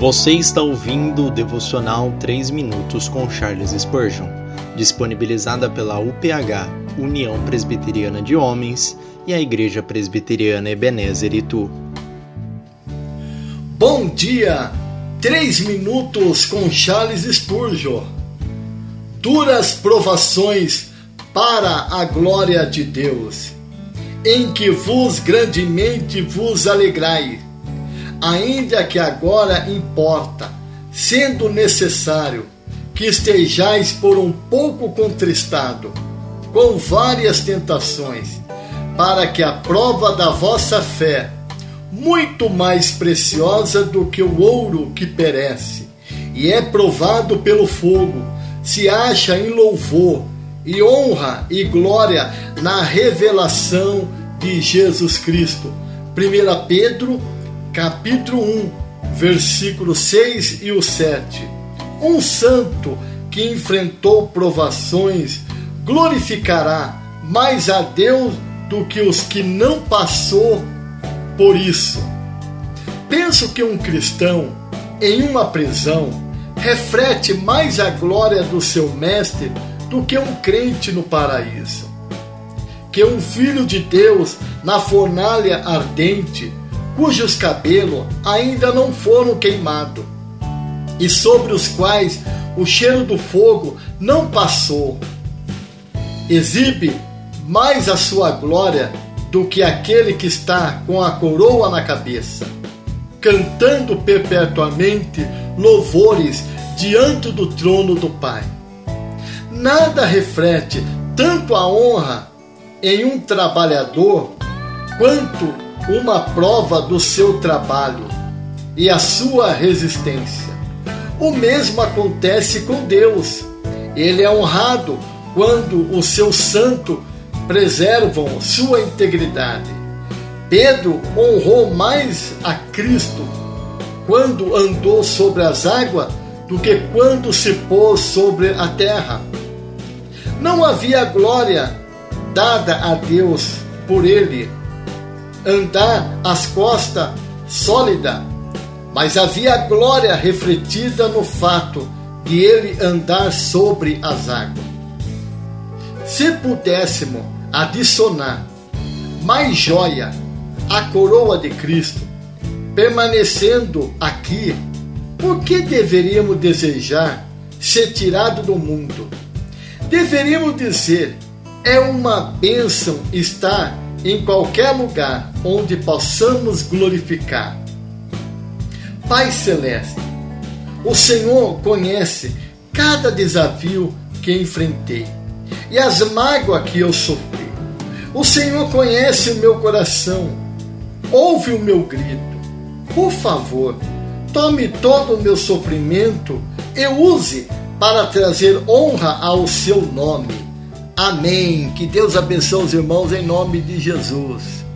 Você está ouvindo o devocional 3 minutos com Charles Spurgeon, disponibilizada pela UPH, União Presbiteriana de Homens, e a Igreja Presbiteriana Ebenezer Itu. Bom dia! 3 minutos com Charles Spurgeon. Duras provações para a glória de Deus, em que vos grandemente vos alegrai ainda que agora importa, sendo necessário que estejais por um pouco contristado, com várias tentações, para que a prova da vossa fé, muito mais preciosa do que o ouro que perece, e é provado pelo fogo, se acha em louvor e honra e glória na revelação de Jesus Cristo. 1 Pedro capítulo 1, versículo 6 e o 7. Um santo que enfrentou provações glorificará mais a Deus do que os que não passou por isso. Penso que um cristão em uma prisão reflete mais a glória do seu mestre do que um crente no paraíso. Que um filho de Deus na fornalha ardente cujos cabelos ainda não foram queimados, e sobre os quais o cheiro do fogo não passou. Exibe mais a sua glória do que aquele que está com a coroa na cabeça, cantando perpetuamente louvores diante do trono do Pai. Nada reflete tanto a honra em um trabalhador quanto uma prova do seu trabalho e a sua resistência. O mesmo acontece com Deus. Ele é honrado quando os seus santos preservam sua integridade. Pedro honrou mais a Cristo quando andou sobre as águas do que quando se pôs sobre a terra. Não havia glória dada a Deus por ele andar às costas sólida, mas havia glória refletida no fato de ele andar sobre as águas. Se pudéssemos adicionar mais joia à coroa de Cristo, permanecendo aqui, por que deveríamos desejar ser tirado do mundo? Deveríamos dizer, é uma bênção estar em qualquer lugar onde possamos glorificar. Pai Celeste, o Senhor conhece cada desafio que enfrentei e as mágoas que eu sofri. O Senhor conhece o meu coração, ouve o meu grito. Por favor, tome todo o meu sofrimento e use para trazer honra ao seu nome Amém. Que Deus abençoe os irmãos em nome de Jesus.